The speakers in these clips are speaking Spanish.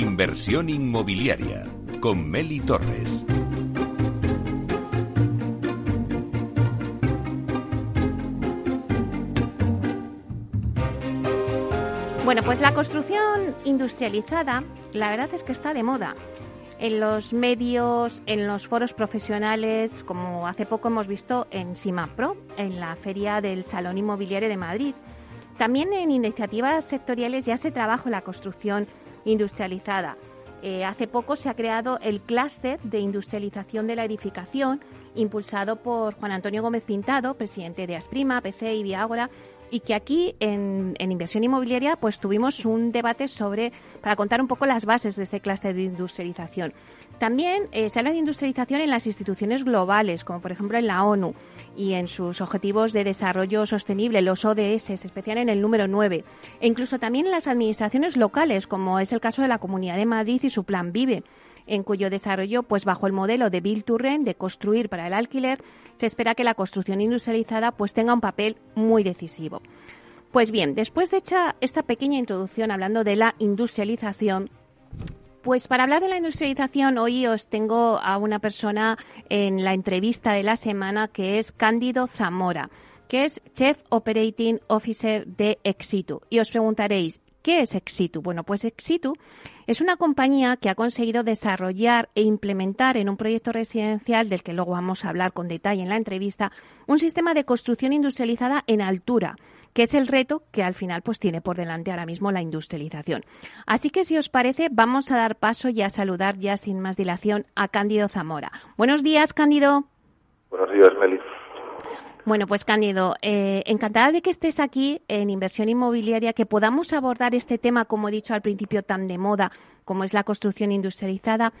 Inversión inmobiliaria con Meli Torres. Bueno, pues la construcción industrializada, la verdad es que está de moda. En los medios, en los foros profesionales, como hace poco hemos visto en SIMAPRO, en la Feria del Salón Inmobiliario de Madrid. También en iniciativas sectoriales ya se trabaja la construcción industrializada. Eh, hace poco se ha creado el clúster de industrialización de la edificación, impulsado por Juan Antonio Gómez Pintado, presidente de Asprima, PC y Viagora, y que aquí en, inversión inmobiliaria pues tuvimos un debate sobre para contar un poco las bases de este clúster de industrialización. También eh, se habla de industrialización en las instituciones globales, como por ejemplo en la ONU y en sus objetivos de desarrollo sostenible, los ODS, especial en el número 9, e incluso también en las administraciones locales, como es el caso de la Comunidad de Madrid y su Plan Vive en cuyo desarrollo, pues bajo el modelo de Build to Rent, de construir para el alquiler, se espera que la construcción industrializada pues tenga un papel muy decisivo. Pues bien, después de hecha esta pequeña introducción hablando de la industrialización, pues para hablar de la industrialización, hoy os tengo a una persona en la entrevista de la semana que es Cándido Zamora, que es Chief Operating Officer de Exitu. Y os preguntaréis, ¿qué es Exitu? Bueno, pues Exitu es una compañía que ha conseguido desarrollar e implementar en un proyecto residencial, del que luego vamos a hablar con detalle en la entrevista, un sistema de construcción industrializada en altura, que es el reto que al final pues tiene por delante ahora mismo la industrialización. Así que si os parece, vamos a dar paso y a saludar ya sin más dilación a Cándido Zamora. Buenos días, Cándido. Buenos días, Meli. Bueno, pues Cándido, eh, encantada de que estés aquí en inversión inmobiliaria, que podamos abordar este tema, como he dicho al principio, tan de moda como es la construcción industrializada.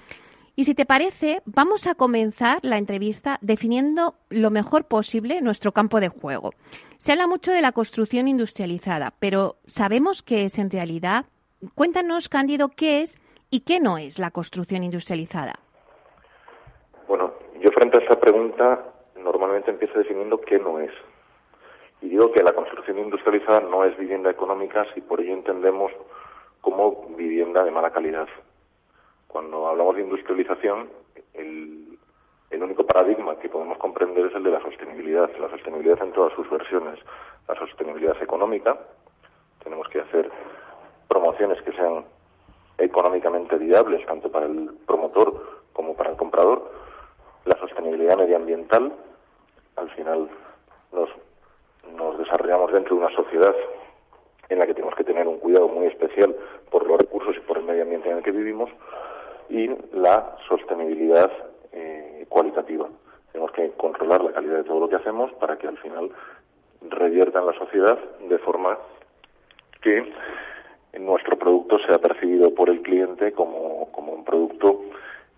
Y si te parece, vamos a comenzar la entrevista definiendo lo mejor posible nuestro campo de juego. Se habla mucho de la construcción industrializada, pero ¿sabemos qué es en realidad? Cuéntanos, Cándido, qué es y qué no es la construcción industrializada. Bueno, yo frente a esta pregunta normalmente empiezo definiendo qué no es. Y digo que la construcción industrializada no es vivienda económica si por ello entendemos como vivienda de mala calidad. Cuando hablamos de industrialización, el, el único paradigma que podemos comprender es el de la sostenibilidad, la sostenibilidad en todas sus versiones. La sostenibilidad económica, tenemos que hacer promociones que sean económicamente viables, tanto para el promotor como para el comprador. La sostenibilidad medioambiental, al final nos, desarrollamos dentro de una sociedad en la que tenemos que tener un cuidado muy especial por los recursos y por el medio ambiente en el que vivimos y la sostenibilidad eh, cualitativa. Tenemos que controlar la calidad de todo lo que hacemos para que al final revierta en la sociedad de forma que nuestro producto sea percibido por el cliente como, como un producto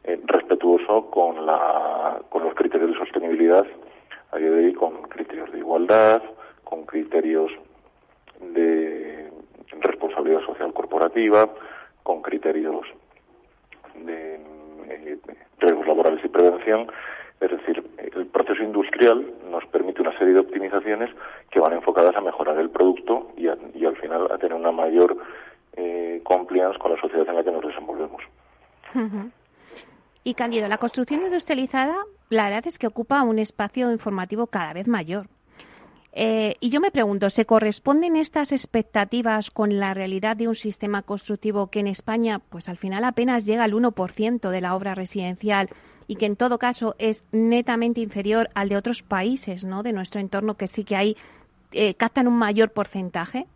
eh, respetuoso con, la, con los criterios de sostenibilidad a día de hoy con criterios de igualdad, con criterios de responsabilidad social corporativa, con criterios de, eh, riesgos laborales y prevención. Es decir, el proceso industrial nos permite una serie de optimizaciones que van enfocadas a mejorar el producto y, al final a tener una mayor eh, compliance con la sociedad en la que nos desenvolvemos. Y Candido, la construcción industrializada, la verdad es que ocupa un espacio informativo cada vez mayor. Eh, y yo me pregunto, ¿se corresponden estas expectativas con la realidad de un sistema constructivo que en España, pues al final apenas llega al 1% de la obra residencial y que en todo caso es netamente inferior al de otros países, ¿no? De nuestro entorno que sí que hay eh, captan un mayor porcentaje.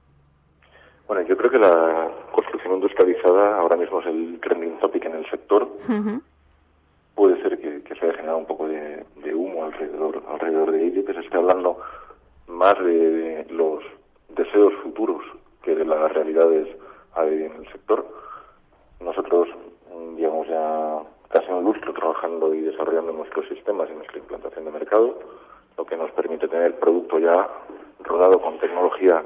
Bueno, yo creo que la construcción industrializada ahora mismo es el trending topic en el sector puede ser que, se haya generado un poco de, humo alrededor, alrededor de ello, que se esté hablando más de, los deseos futuros que de las realidades en el sector. Nosotros llevamos ya casi un lustro trabajando y desarrollando nuestros sistemas y nuestra implantación de mercado, lo que nos permite tener producto ya rodado con tecnología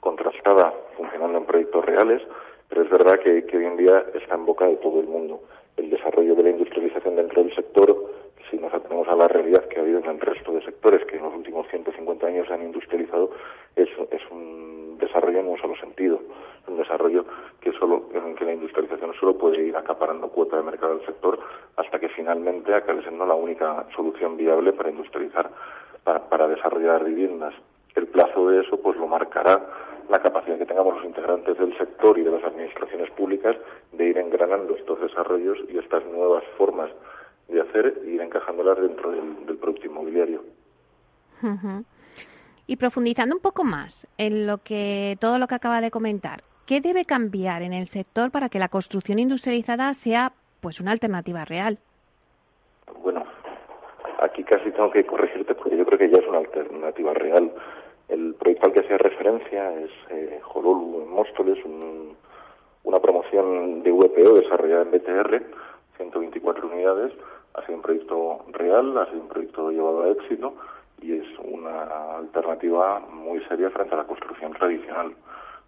contrastada, funcionando en proyectos reales, pero es verdad que hoy en día está en boca de todo el mundo el desarrollo de la industrialización dentro del sector, si nos atenemos a la realidad que ha habido en el resto de sectores que en los últimos 150 años se han industrializado, es, es un desarrollo en un solo sentido, un desarrollo que solo en que la industrialización solo puede ir acaparando cuota de mercado del sector hasta que finalmente acabe siendo la única solución viable para industrializar, para, desarrollar viviendas. El plazo de eso pues lo marcará la capacidad que tengamos los integrantes del sector y de las administraciones públicas de ir engranando estos desarrollos y estas nuevas formas de hacer e ir encajándolas dentro del, producto inmobiliario. Y profundizando un poco más en lo que todo lo que acaba de comentar, ¿qué debe cambiar en el sector para que la construcción industrializada sea pues una alternativa real? Bueno, aquí casi tengo que corregirte porque yo creo que ya es una alternativa real. El proyecto al que hace referencia es eh, en Móstoles, una promoción de VPO desarrollada en BTR, 124 unidades. Ha sido un proyecto real, ha sido un proyecto llevado a éxito y es una alternativa muy seria frente a la construcción tradicional.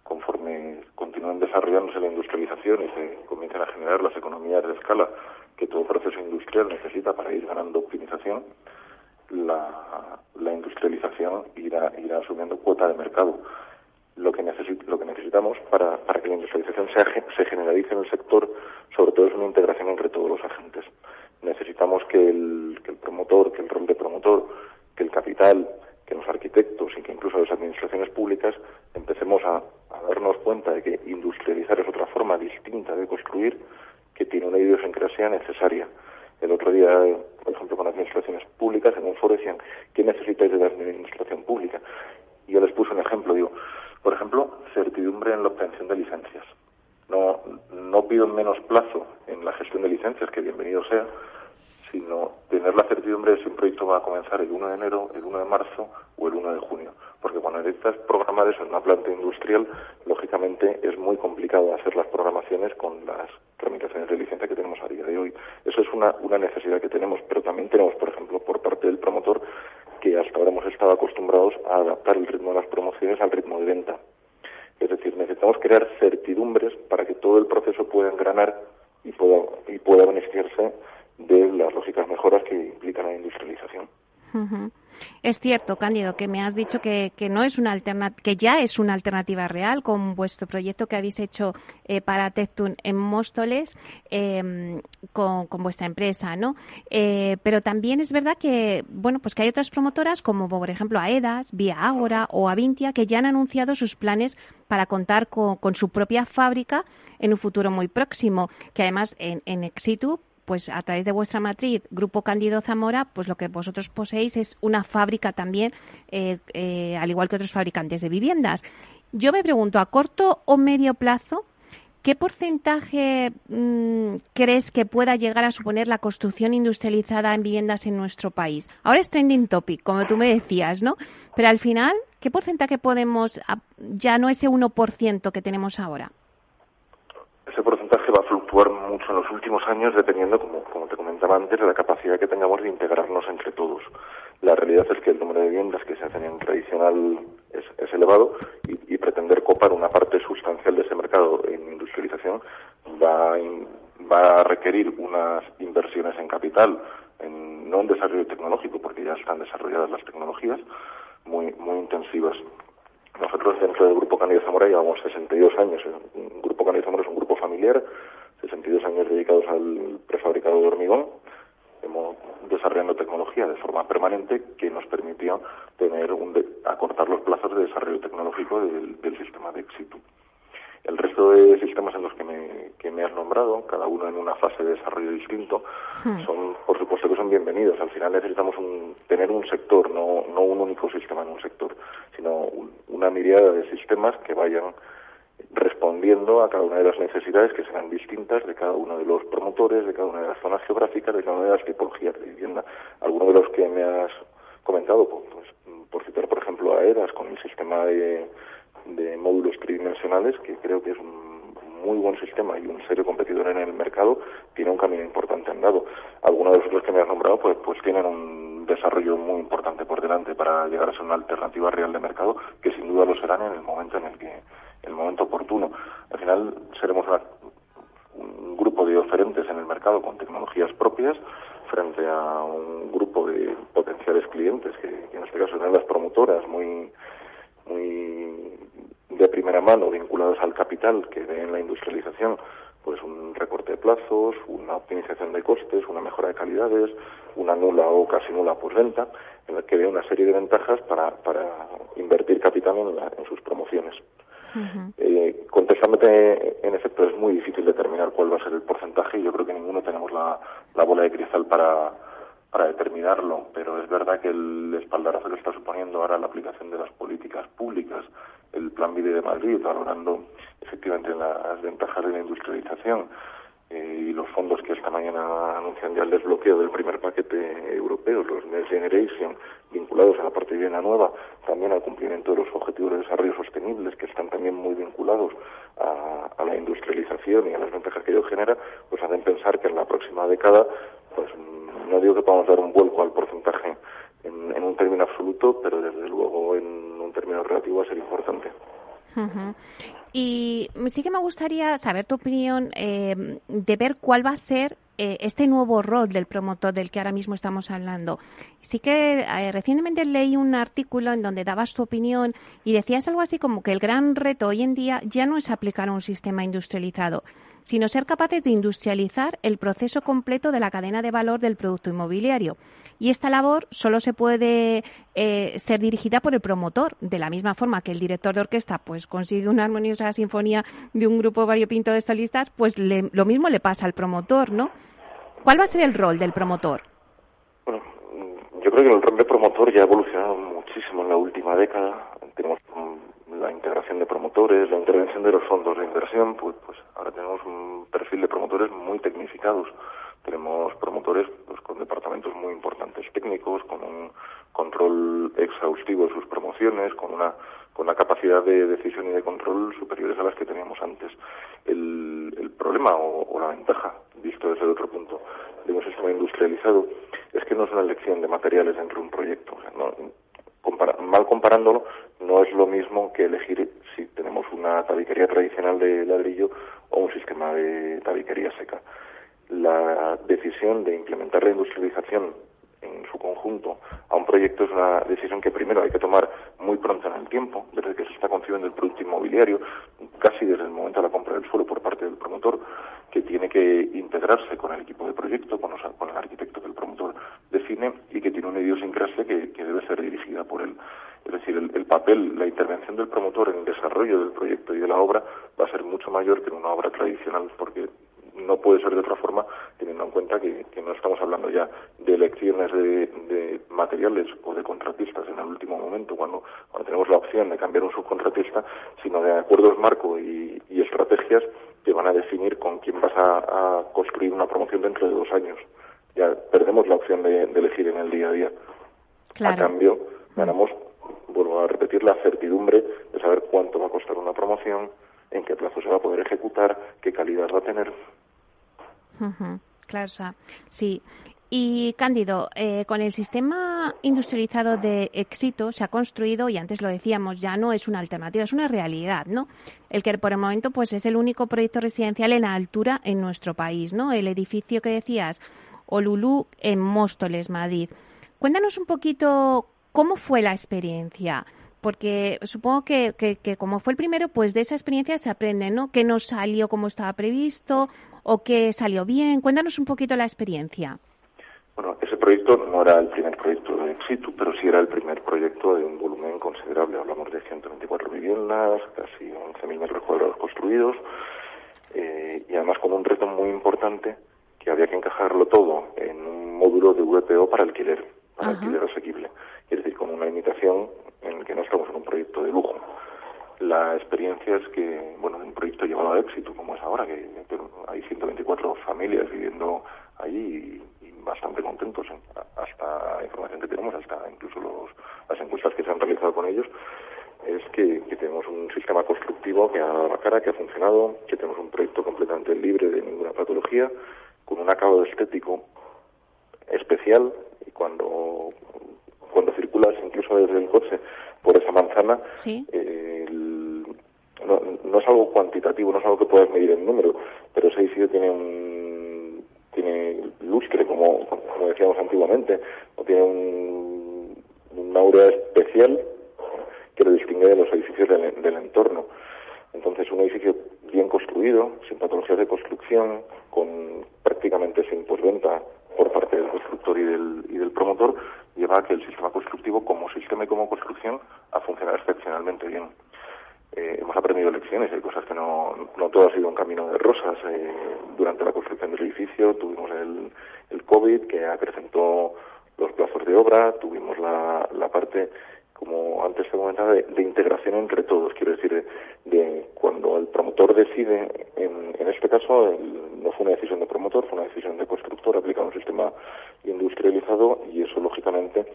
Conforme continúen desarrollándose la industrialización y se comiencen a generar las economías de escala que todo proceso industrial necesita para ir ganando optimización, la, industrialización irá, irá asumiendo cuota de mercado. Lo que, lo que necesitamos para, para que la industrialización se generalice en el sector, sobre todo, es una integración entre todos los agentes. Necesitamos que el, que el promotor, que el rol de promotor, que el capital, que los arquitectos y que incluso las administraciones públicas empecemos a, darnos cuenta de que industrializar es otra forma distinta de construir que tiene una idiosincrasia necesaria. El otro día, por ejemplo, con administraciones públicas, en un foro decían, ¿qué necesitáis de la administración pública? Y yo les puse un ejemplo, digo, por ejemplo, certidumbre en la obtención de licencias. No, no pido menos plazo en la gestión de licencias, que bienvenido sea, sino tener la certidumbre de si un proyecto va a comenzar el 1 de enero, el 1 de marzo o el 1 de junio. Porque cuando necesitas programar eso en una planta industrial, lógicamente es muy complicado hacer las programaciones con las tramitaciones de licencia que tenemos a día de hoy. Eso es una, necesidad que tenemos, pero también tenemos, por ejemplo, por parte del promotor, que hasta ahora hemos estado acostumbrados a adaptar el ritmo de las promociones al ritmo de venta. Es decir, necesitamos crear certidumbres para que todo el proceso pueda engranar y pueda, y pueda beneficiarse de las lógicas mejoras que implican la industrialización. Es cierto, Cándido, que me has dicho que, no es una que ya es una alternativa real con vuestro proyecto que habéis hecho eh, para Tectun en Móstoles em, con, vuestra empresa, ¿no? Eh, pero también es verdad que, bueno, pues que hay otras promotoras como, por ejemplo, AEDAS, Vía Ágora o Avintia que ya han anunciado sus planes para contar con, su propia fábrica en un futuro muy próximo, que además en, en Exitu pues a través de vuestra matriz, Grupo Cándido Zamora, pues lo que vosotros poseéis es una fábrica también, eh, eh, al igual que otros fabricantes de viviendas. Yo me pregunto, a corto o medio plazo, ¿qué porcentaje mm, crees que pueda llegar a suponer la construcción industrializada en viviendas en nuestro país? Ahora es trending topic, como tú me decías, ¿no? Pero al final, ¿qué porcentaje podemos, ya no ese 1% que tenemos ahora? Ese porcentaje va a fluctuar mucho en los últimos años dependiendo, como, te comentaba antes, de la capacidad que tengamos de integrarnos entre todos. La realidad es que el número de viviendas que se hacen en tradicional es, elevado y, pretender copar una parte sustancial de ese mercado en industrialización va, a requerir unas inversiones en capital, en, no en desarrollo tecnológico, porque ya están desarrolladas las tecnologías, muy, intensivas. Nosotros dentro del Grupo Cándido Zamora llevamos 62 años. El Grupo Cándido Zamora es un grupo familiar, 62 años dedicados al prefabricado de hormigón. Hemos desarrollando tecnología de forma permanente que nos permitió tener un acortar los plazos de desarrollo tecnológico del, del sistema de éxito. El resto de sistemas en los que me, que me has nombrado, cada uno en una fase de desarrollo distinto, hmm. son, por supuesto que son bienvenidos. Al final necesitamos un, tener un sector, no, no un único sistema en un sector, sino una mirada de sistemas que vayan respondiendo a cada una de las necesidades que serán distintas de cada uno de los promotores, de cada una de las zonas geográficas, de cada una de las tipologías de vivienda. Algunos de los que me has comentado, pues, pues por citar por ejemplo a ERAS con el sistema de módulos tridimensionales, que creo que es un muy buen sistema y un serio competidor en el mercado, tiene un camino importante andado. Algunos de los otros que me has nombrado, pues, pues tienen un desarrollo muy importante por delante para llegar a ser una alternativa real de mercado, que sin duda lo serán en el momento en el que, el momento oportuno. Al final seremos un grupo de oferentes en el mercado con tecnologías propias frente a un grupo de potenciales clientes que, en este caso son las promotoras muy muy de primera mano vinculados al capital que ve en la industrialización pues un recorte de plazos, una optimización de costes, una mejora de calidades, una nula o casi nula postventa, en la que ve una serie de ventajas para, para invertir capital en, sus promociones. Eh, contestándote, en efecto, es muy difícil determinar cuál va a ser el porcentaje y yo creo que ninguno tenemos la, la bola de cristal para, para determinarlo, pero es verdad que el espaldarazo que está suponiendo ahora la aplicación de las políticas públicas, el Plan Vide de Madrid, valorando efectivamente las ventajas de la industrialización eh, y los fondos que esta mañana anuncian ya el desbloqueo del primer paquete europeo, los Next Generation, vinculados a la parte de Viena Nueva, también al cumplimiento de los objetivos de desarrollo sostenibles, que están también muy vinculados a, la industrialización y a las ventajas que ello genera, pues hacen pensar que en la próxima década pues no digo que podamos dar un vuelco al porcentaje en, un término absoluto, pero desde luego en un término relativo va a ser importante. Y sí que me gustaría saber tu opinión eh, de ver cuál va a ser eh, este nuevo rol del promotor del que ahora mismo estamos hablando. Sí que eh, recientemente leí un artículo en donde dabas tu opinión y decías algo así como que el gran reto hoy en día ya no es aplicar un sistema industrializado, sino ser capaces de industrializar el proceso completo de la cadena de valor del producto inmobiliario. Y esta labor solo se puede eh, ser dirigida por el promotor, de la misma forma que el director de orquesta pues consigue una armoniosa sinfonía de un grupo variopinto de solistas, pues lo mismo le pasa al promotor, ¿no? ¿Cuál va a ser el rol del promotor? Bueno, yo creo que el rol de promotor ya ha evolucionado muchísimo en la última década. Tenemos la integración de promotores, la intervención de los fondos de inversión, pues, pues ahora tenemos un perfil de promotores muy tecnificados. Tenemos promotores pues, con departamentos muy importantes técnicos, con un control exhaustivo de sus promociones, con una, con una capacidad de decisión y de control superiores a las que teníamos antes. El, el problema o, la ventaja, visto desde otro punto, de un sistema industrializado, es que no es una elección de materiales dentro de un proyecto. Mal comparándolo, no es lo mismo que elegir si tenemos una tabiquería tradicional de ladrillo o un sistema de tabiquería seca. La decisión de implementar la industrialización en su conjunto a un proyecto es una decisión que primero hay que tomar muy pronto en el tiempo, desde que se está concibiendo el producto inmobiliario, casi desde el momento de la compra del suelo por parte del promotor, que tiene que integrarse con el equipo de proyecto, con, el arquitecto que el promotor define y que tiene una idiosincrasia que, debe ser dirigida por él. Es decir, el, papel, la intervención del promotor en el desarrollo del proyecto y de la obra va a ser mucho mayor que en una obra tradicional porque no puede ser de otra forma teniendo en cuenta que, no estamos hablando ya de elecciones de, materiales o de contratistas en el último momento cuando, cuando tenemos la opción de cambiar un subcontratista, sino de acuerdos marco y, estrategias que van a definir con quién vas a, construir una promoción dentro de dos años. Ya perdemos la opción de, elegir en el día a día. A cambio, ganamos, vuelvo a repetir, la certidumbre de saber cuánto va a costar una promoción, en qué plazo se va a poder ejecutar, qué calidad va a tener. Claro, sí. Y Cándido, eh, con el sistema industrializado de éxito se ha construido, y antes lo decíamos, ya no es una alternativa, es una realidad, ¿no? El que por el momento pues es el único proyecto residencial en altura en nuestro país, ¿no? El edificio que decías, Olulú en Móstoles, Madrid. Cuéntanos un poquito cómo fue la experiencia porque supongo que, que, como fue el primero, pues de esa experiencia se aprende, ¿no? ¿Qué no salió como estaba previsto o qué salió bien? Cuéntanos un poquito la experiencia. Bueno, ese proyecto no era el primer proyecto de situ, pero sí era el primer proyecto de un volumen considerable. Hablamos de 124 viviendas, casi 11.000 metros cuadrados construidos, eh, y además con un reto muy importante que había que encajarlo todo en un módulo de VPO para alquiler, para alquiler asequible. Es decir, con una limitación en el que no estamos en un proyecto de lujo. La experiencia es que, bueno, un proyecto llevado a éxito como es ahora, que hay 124 familias viviendo allí y, bastante contentos, hasta la información que tenemos, hasta incluso los, las encuestas que se han realizado con ellos, es que, tenemos un sistema constructivo que ha dado la cara, que ha funcionado, que tenemos un proyecto completamente libre de ninguna patología, con un acabado estético especial y cuando cuando circulas incluso desde el coche por esa manzana, eh, no, es algo cuantitativo, no es algo que puedas medir en número, pero ese edificio tiene un tiene lustre, como, como decíamos antiguamente, o tiene un, un aura especial que lo distingue de los edificios del, entorno. Entonces, un edificio bien construido ruido, sin patologías de construcción, con prácticamente sin posventa por parte del constructor y del, y del promotor, lleva a que el sistema constructivo como sistema y como construcción ha funcionado excepcionalmente bien. Eh, hemos aprendido lecciones, hay cosas que no, no todo ha sido un camino de rosas. Eh, durante la construcción del edificio tuvimos el, el COVID que acrecentó los plazos de obra, tuvimos la, la parte como antes se comentaba, de, integración entre todos. Quiero decir, de, cuando el promotor decide, en, en este caso no fue una decisión de promotor, fue una decisión de constructor, aplicar un sistema industrializado y eso lógicamente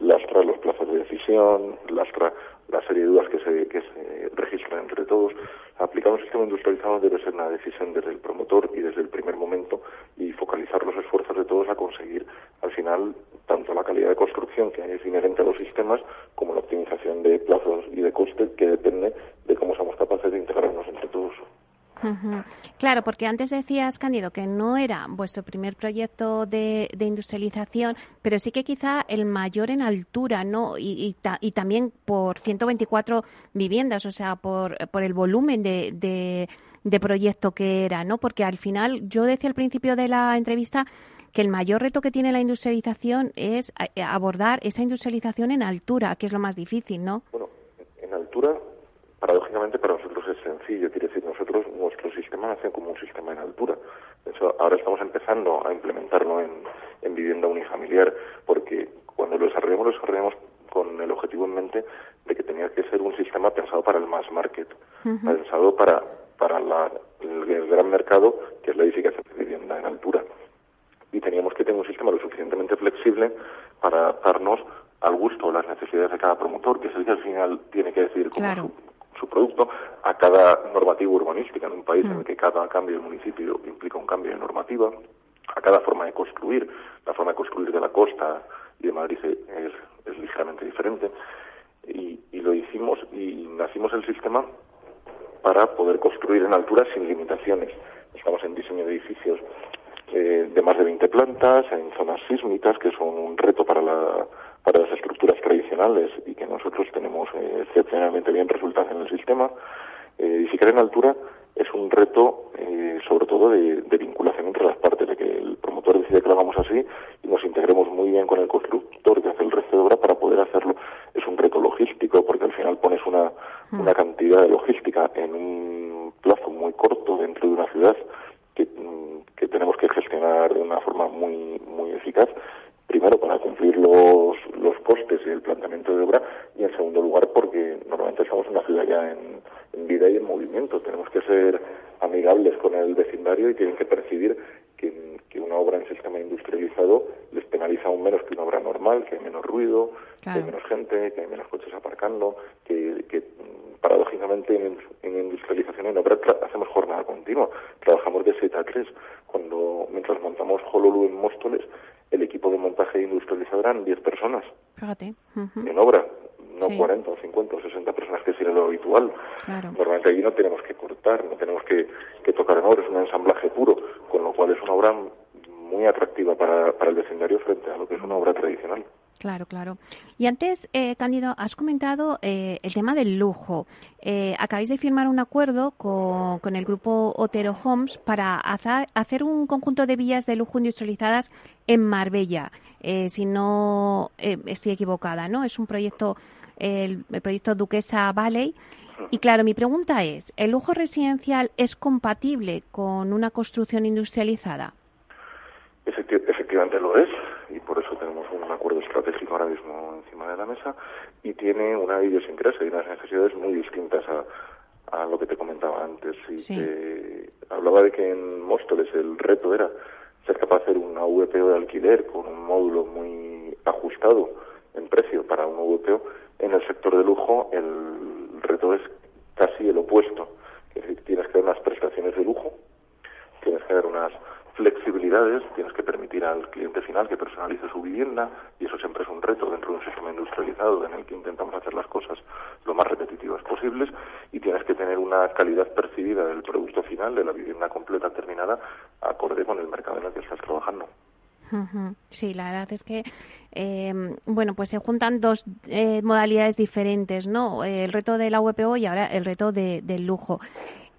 lastra los plazos de decisión, lastra la serie de dudas que se, que se registran entre todos. Aplicar un sistema industrializado debe ser una decisión desde el promotor y desde el primer momento y focalizar los esfuerzos de todos a conseguir al final tanto la calidad de construcción que es inherente a los sistemas como la optimización de plazos y de costes que depende de cómo somos capaces de integrarnos entre todos. Claro, porque antes decías, Cándido, que no era vuestro primer proyecto de, industrialización, pero sí que quizá el mayor en altura, ¿no? Y, también por 124 viviendas, o sea, por, por el volumen de, de proyecto que era, ¿no? Porque al final, yo decía al principio de la entrevista que el mayor reto que tiene la industrialización es eh, abordar esa industrialización en altura, que es lo más difícil, ¿no? Bueno, en altura, paradójicamente para nosotros es sencillo, quiere decir, nosotros, nuestro sistema nace como un sistema en altura. De hecho, ahora estamos empezando a implementarlo en, en vivienda unifamiliar, porque cuando lo desarrollamos, lo desarrollamos con el objetivo en mente de que tenía que ser un sistema pensado para el mass market, pensado para, para el, gran mercado que es la edificación de vivienda en altura. Y teníamos que tener un sistema lo suficientemente flexible para adaptarnos al gusto o las necesidades de cada promotor, que es el que al final tiene que decidir como su, producto a cada normativa urbanística en un país en el mm. que cada cambio del municipio implica un cambio de normativa, a cada forma de construir, la forma de construir de la costa y de Madrid es, es ligeramente diferente. Y, y lo hicimos y nacimos el sistema para poder construir en altura sin limitaciones. Estamos en diseño de edificios eh, de más de 20 plantas, en zonas sísmicas, que son un reto para, la, para las estructuras tradicionales y que nosotros tenemos eh, excepcionalmente bien resultados en el sistema. Eh, edificar en altura es un reto, eh, sobre todo, de, de, vinculación entre las partes, de que el promotor decide que lo hagamos así y nos integremos muy bien con el constructor que hace el resto de obra para poder hacerlo. Es un reto logístico, porque al final pones una, mm. una cantidad de logística en un plazo muy corto dentro de una ciudad que, que tenemos que gestionar de una forma muy, muy eficaz, primero para cumplir los, los costes y el planteamiento de obra y en segundo lugar porque normalmente somos una ciudad ya en, en vida y en movimiento. Tenemos que ser amigables con el vecindario y tienen que percibir que, que, una obra en sistema industrializado les penaliza aún menos que una obra normal, que hay menos ruido, que hay menos gente, que hay menos coches aparcando, que, que paradójicamente en, en industrialización en obra hacemos jornada continua, trabajamos de 7 a 3, cuando mientras montamos Hololú en Móstoles, el equipo de montaje industrializado eran 10 personas. Fíjate. En obra, no 40 o 50 o 60 personas que sería lo habitual. Normalmente allí no tenemos que cortar, no tenemos que, que tocar en obra, es un ensamblaje puro, con lo cual es una obra muy atractiva para, para el vecindario frente a lo que es una obra tradicional. Claro, claro. Y antes, eh, Cándido, has comentado eh, el tema del lujo. Eh, acabáis de firmar un acuerdo con, con el grupo Otero Homes para hacer un conjunto de villas de lujo industrializadas en Marbella. Eh, si no eh, estoy equivocada, ¿no? Es un proyecto, el, el proyecto Duquesa Valley. Y claro, mi pregunta es, ¿el lujo residencial es compatible con una construcción industrializada? efectivamente lo es y por eso tenemos un acuerdo estratégico ahora mismo encima de la mesa y tiene una idiosincrasia y unas necesidades muy distintas a, a lo que te comentaba antes. Y hablaba de que en Móstoles el reto era ser capaz de hacer una VPO de alquiler con un módulo muy ajustado en precio para un VPO. En el sector de lujo el reto es casi el opuesto. Es decir, tienes que dar unas prestaciones de lujo, tienes que dar unas flexibilidades, tienes que permitir al cliente final que personalice su vivienda y eso siempre es un reto dentro de un sistema industrializado en el que intentamos hacer las cosas lo más repetitivas posibles y tienes que tener una calidad percibida del producto final, de la vivienda completa terminada, acorde con el mercado en el que estás trabajando. Sí, la verdad es que, em, bueno, pues se juntan dos eh, modalidades diferentes, ¿no? El reto de la VPO y ahora el reto de, del lujo.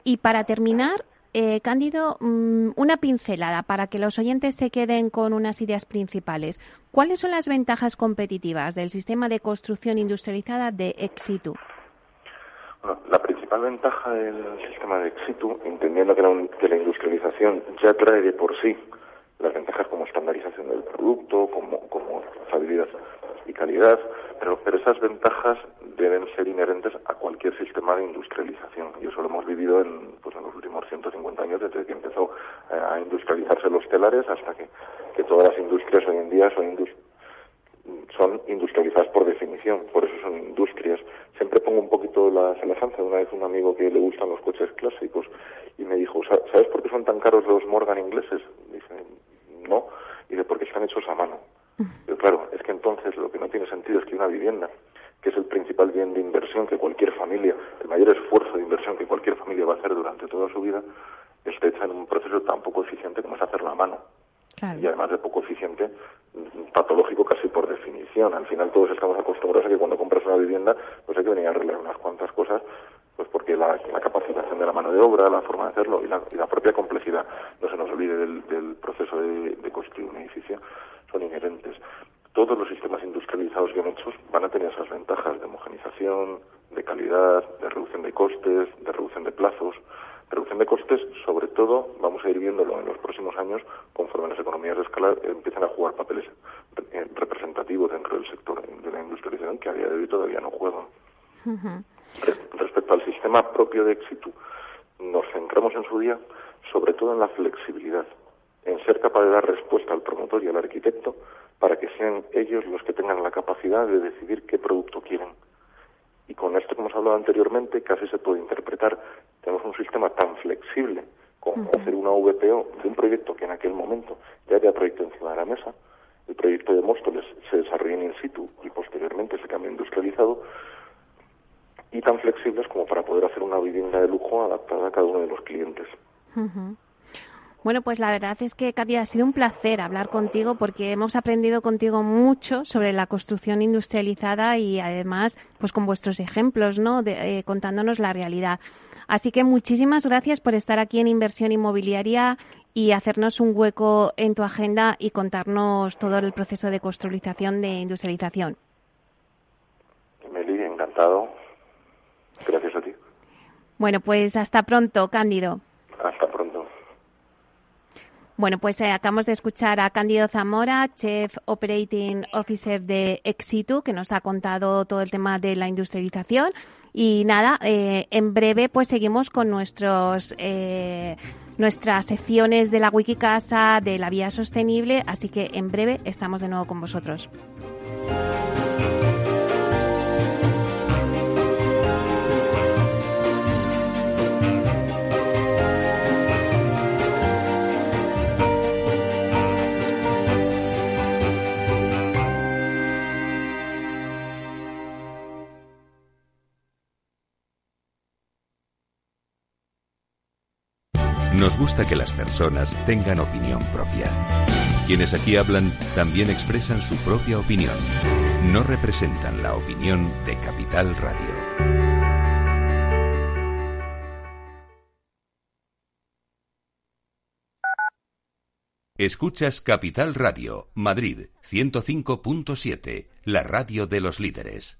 Y para terminar, eh, Cándido, mm, una pincelada para que los oyentes se queden con unas ideas principales. ¿Cuáles son las ventajas competitivas del sistema de construcción industrializada de Exitu? la principal ventaja del sistema de Exitu, entendiendo que la, industrialización ya trae de por sí las ventajas como estandarización del producto, como, como estabilidad y calidad, pero, pero esas ventajas deben ser inherentes a cualquier sistema de industrialización. Y eso lo hemos vivido en, pues, en los últimos 150 años, desde que empezó eh, a industrializarse los telares hasta que, que todas las industrias hoy en día son, son industrializadas por definición, por eso son industrias. Siempre pongo un poquito la semejanza. Una vez un amigo que le gustan los coches clásicos y me dijo, ¿sabes por qué son tan caros los Morgan ingleses? Dice, no. Y dice, porque están hechos a mano. Pero claro, es que entonces lo que no tiene sentido es que una vivienda, que es el principal bien de inversión que cualquier familia, el mayor esfuerzo de inversión que cualquier familia va a hacer durante toda su vida, esté hecha en un proceso tan poco eficiente como es hacerla a mano. Y además de poco eficiente, patológico casi por definición. Al final todos estamos acostumbrados a que cuando compras una vivienda, pues hay que venir a arreglar unas cuantas cosas, pues porque la, capacitación de la mano de obra, la forma de hacerlo y la, propia complejidad, no se nos olvide del, proceso de construir un edificio, son inherentes. Todos los sistemas industrializados bien hechos van a tener esas ventajas de homogenización, de calidad, de reducción de costes, de reducción de plazos. Reducción de costes, sobre todo, vamos a ir viéndolo en los próximos años, conforme las economías de escala empiezan a jugar papeles eh, representativos dentro del sector de la industrialización que a día de hoy todavía no juegan. Respecto al sistema propio de éxito, nos centramos en su día sobre todo en la flexibilidad en ser capaz de dar respuesta al promotor y al arquitecto para que sean ellos los que tengan la capacidad de decidir qué producto quieren. Y con esto que hemos hablado anteriormente, casi se puede interpretar, tenemos un sistema tan flexible como hacer una VPO de un proyecto que en aquel momento ya había proyecto encima de la mesa, el proyecto de Móstoles se desarrolla en in situ y posteriormente se cambia industrializado, y tan flexibles como para poder hacer una vivienda de lujo adaptada a cada uno de los clientes. Bueno, pues la verdad es que, Katia, ha sido un placer hablar contigo porque hemos aprendido contigo mucho sobre la construcción industrializada y además, pues con vuestros ejemplos, ¿no? De, eh, contándonos la realidad. Así que muchísimas gracias por estar aquí en Inversión Inmobiliaria y hacernos un hueco en tu agenda y contarnos todo el proceso de construcción de industrialización. Meli, encantado. Gracias a ti. Bueno, pues hasta pronto, Cándido. Hasta. Bueno, pues eh, acabamos de escuchar a Cándido Zamora, Chef Operating Officer de Exitu, que nos ha contado todo el tema de la industrialización. Y nada, eh, en breve pues seguimos con nuestros eh, nuestras secciones de la Wikicasa, de la vía sostenible, así que en breve estamos de nuevo con vosotros. Nos gusta que las personas tengan opinión propia. Quienes aquí hablan también expresan su propia opinión. No representan la opinión de Capital Radio. Escuchas Capital Radio, Madrid 105.7, la radio de los líderes.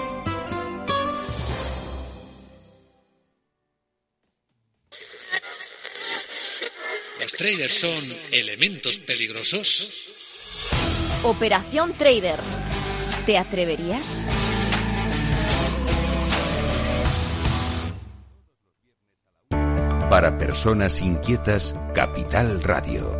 Traders son elementos peligrosos? Operación Trader. ¿Te atreverías? Para personas inquietas, Capital Radio.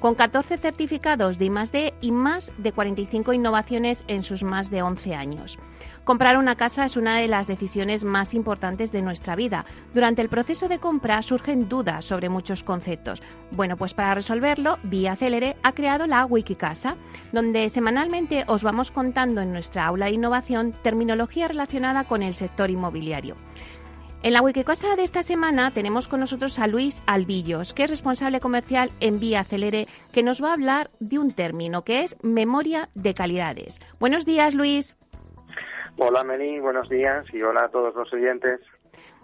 con 14 certificados de I+D y más de 45 innovaciones en sus más de 11 años. Comprar una casa es una de las decisiones más importantes de nuestra vida. Durante el proceso de compra surgen dudas sobre muchos conceptos. Bueno, pues para resolverlo, Vía Celere ha creado la Wikicasa, donde semanalmente os vamos contando en nuestra aula de innovación terminología relacionada con el sector inmobiliario. En la Wikicasa de esta semana tenemos con nosotros a Luis Albillos, que es responsable comercial en Vía Celere, que nos va a hablar de un término que es memoria de calidades. Buenos días, Luis. Hola, Meli, buenos días y hola a todos los oyentes.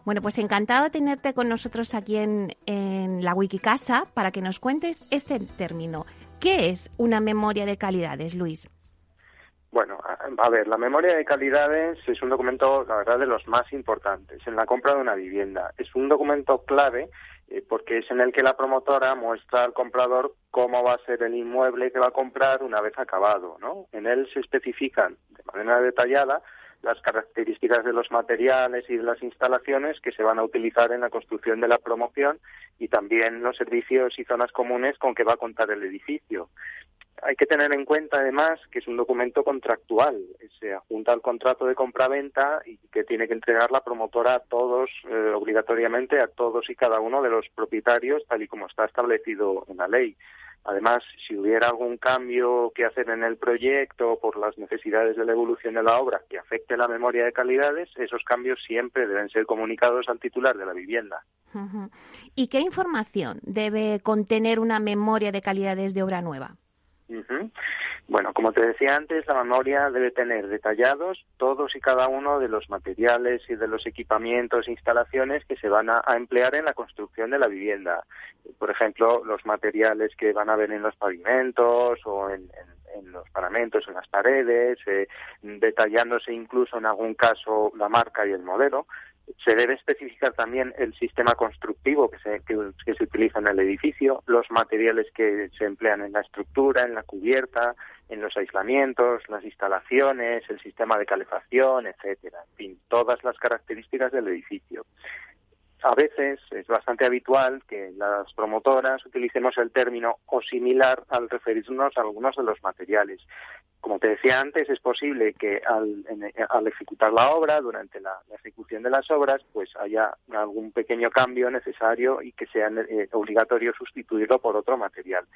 Bueno, pues encantado de tenerte con nosotros aquí en, en la Wikicasa para que nos cuentes este término. ¿Qué es una memoria de calidades, Luis? Bueno, a, ver, la memoria de calidades es un documento, la verdad, de los más importantes en la compra de una vivienda. Es un documento clave eh, porque es en el que la promotora muestra al comprador cómo va a ser el inmueble que va a comprar una vez acabado, ¿no? En él se especifican de manera detallada las características de los materiales y de las instalaciones que se van a utilizar en la construcción de la promoción y también los servicios y zonas comunes con que va a contar el edificio. Hay que tener en cuenta, además, que es un documento contractual. Se adjunta al contrato de compraventa y que tiene que entregar la promotora a todos, eh, obligatoriamente a todos y cada uno de los propietarios, tal y como está establecido en la ley. Además, si hubiera algún cambio que hacer en el proyecto por las necesidades de la evolución de la obra que afecte la memoria de calidades, esos cambios siempre deben ser comunicados al titular de la vivienda. ¿Y qué información debe contener una memoria de calidades de obra nueva? Bueno, como te decía antes, la memoria debe tener detallados todos y cada uno de los materiales y de los equipamientos e instalaciones que se van a, emplear en la construcción de la vivienda. Por ejemplo, los materiales que van a ver en los pavimentos o en, los paramentos, en las paredes, eh, detallándose incluso en algún caso la marca y el modelo se debe especificar también el sistema constructivo que se, que, se utiliza en el edificio, los materiales que se emplean en la estructura, en la cubierta, en los aislamientos, las instalaciones, el sistema de calefacción, etcétera. En fin, todas las características del edificio a veces es bastante habitual que las promotoras utilicemos el término o similar al referirnos a algunos de los materiales. Como te decía antes, es posible que al, ejecutar la obra, durante la, ejecución de las obras, pues haya algún pequeño cambio necesario y que sea eh, obligatorio sustituirlo por otro material.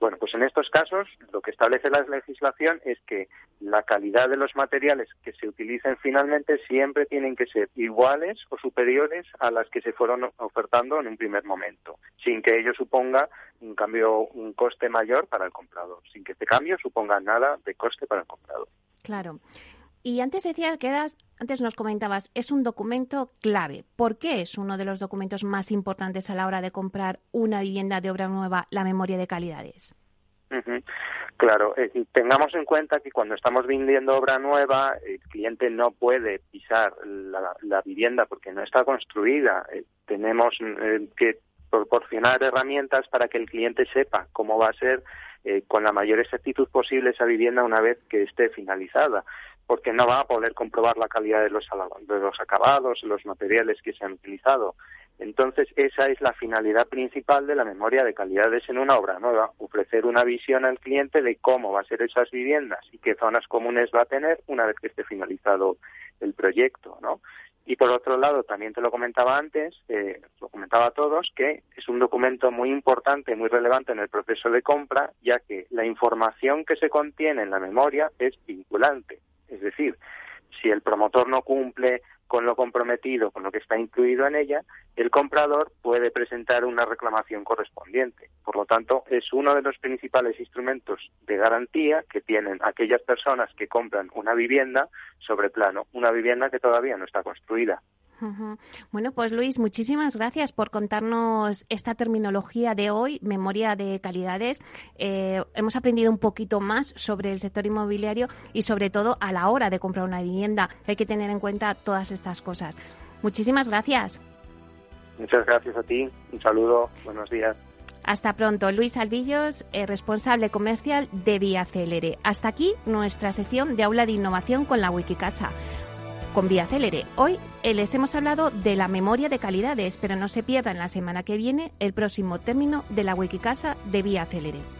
Bueno, pues en estos casos lo que establece la legislación es que la calidad de los materiales que se utilicen finalmente siempre tienen que ser iguales o superiores a las que se fueron ofertando en un primer momento, sin que ello suponga un cambio, un coste mayor para el comprador, sin que este cambio suponga nada de coste para el comprador. Claro. Y antes decía que eras, antes nos comentabas, es un documento clave. ¿Por qué es uno de los documentos más importantes a la hora de comprar una vivienda de obra nueva, la memoria de calidades? Claro, eh, tengamos en cuenta que cuando estamos vendiendo obra nueva, el cliente no puede pisar la, vivienda porque no está construida. Eh, tenemos eh, que proporcionar herramientas para que el cliente sepa cómo va a ser con la mayor exactitud posible esa vivienda una vez que esté finalizada porque no va a poder comprobar la calidad de los, acabados, los materiales que se han utilizado. Entonces, esa es la finalidad principal de la memoria de calidades en una obra nueva, ofrecer una visión al cliente de cómo va a ser esas viviendas y qué zonas comunes va a tener una vez que esté finalizado el proyecto, ¿no? Y por otro lado, también te lo comentaba antes, eh, lo comentaba a todos, que es un documento muy importante, muy relevante en el proceso de compra, ya que la información que se contiene en la memoria es vinculante. Es decir, si el promotor no cumple con lo comprometido, con lo que está incluido en ella, el comprador puede presentar una reclamación correspondiente. Por lo tanto, es uno de los principales instrumentos de garantía que tienen aquellas personas que compran una vivienda sobre plano, una vivienda que todavía no está construida. Bueno, pues Luis, muchísimas gracias por contarnos esta terminología de hoy, memoria de calidades. Eh, hemos aprendido un poquito más sobre el sector inmobiliario y sobre todo a la hora de comprar una vivienda. Hay que tener en cuenta todas estas cosas. Muchísimas gracias. Muchas gracias a ti. Un saludo. Buenos días. Hasta pronto. Luis Albillos, eh, responsable comercial de Vía. Hasta aquí nuestra sección de aula de innovación con la Wikicasa con Vía Célere. Hoy eh, les hemos hablado de la memoria de calidades, pero no se pierdan la semana que viene el próximo término de la Wikicasa de Vía Célere.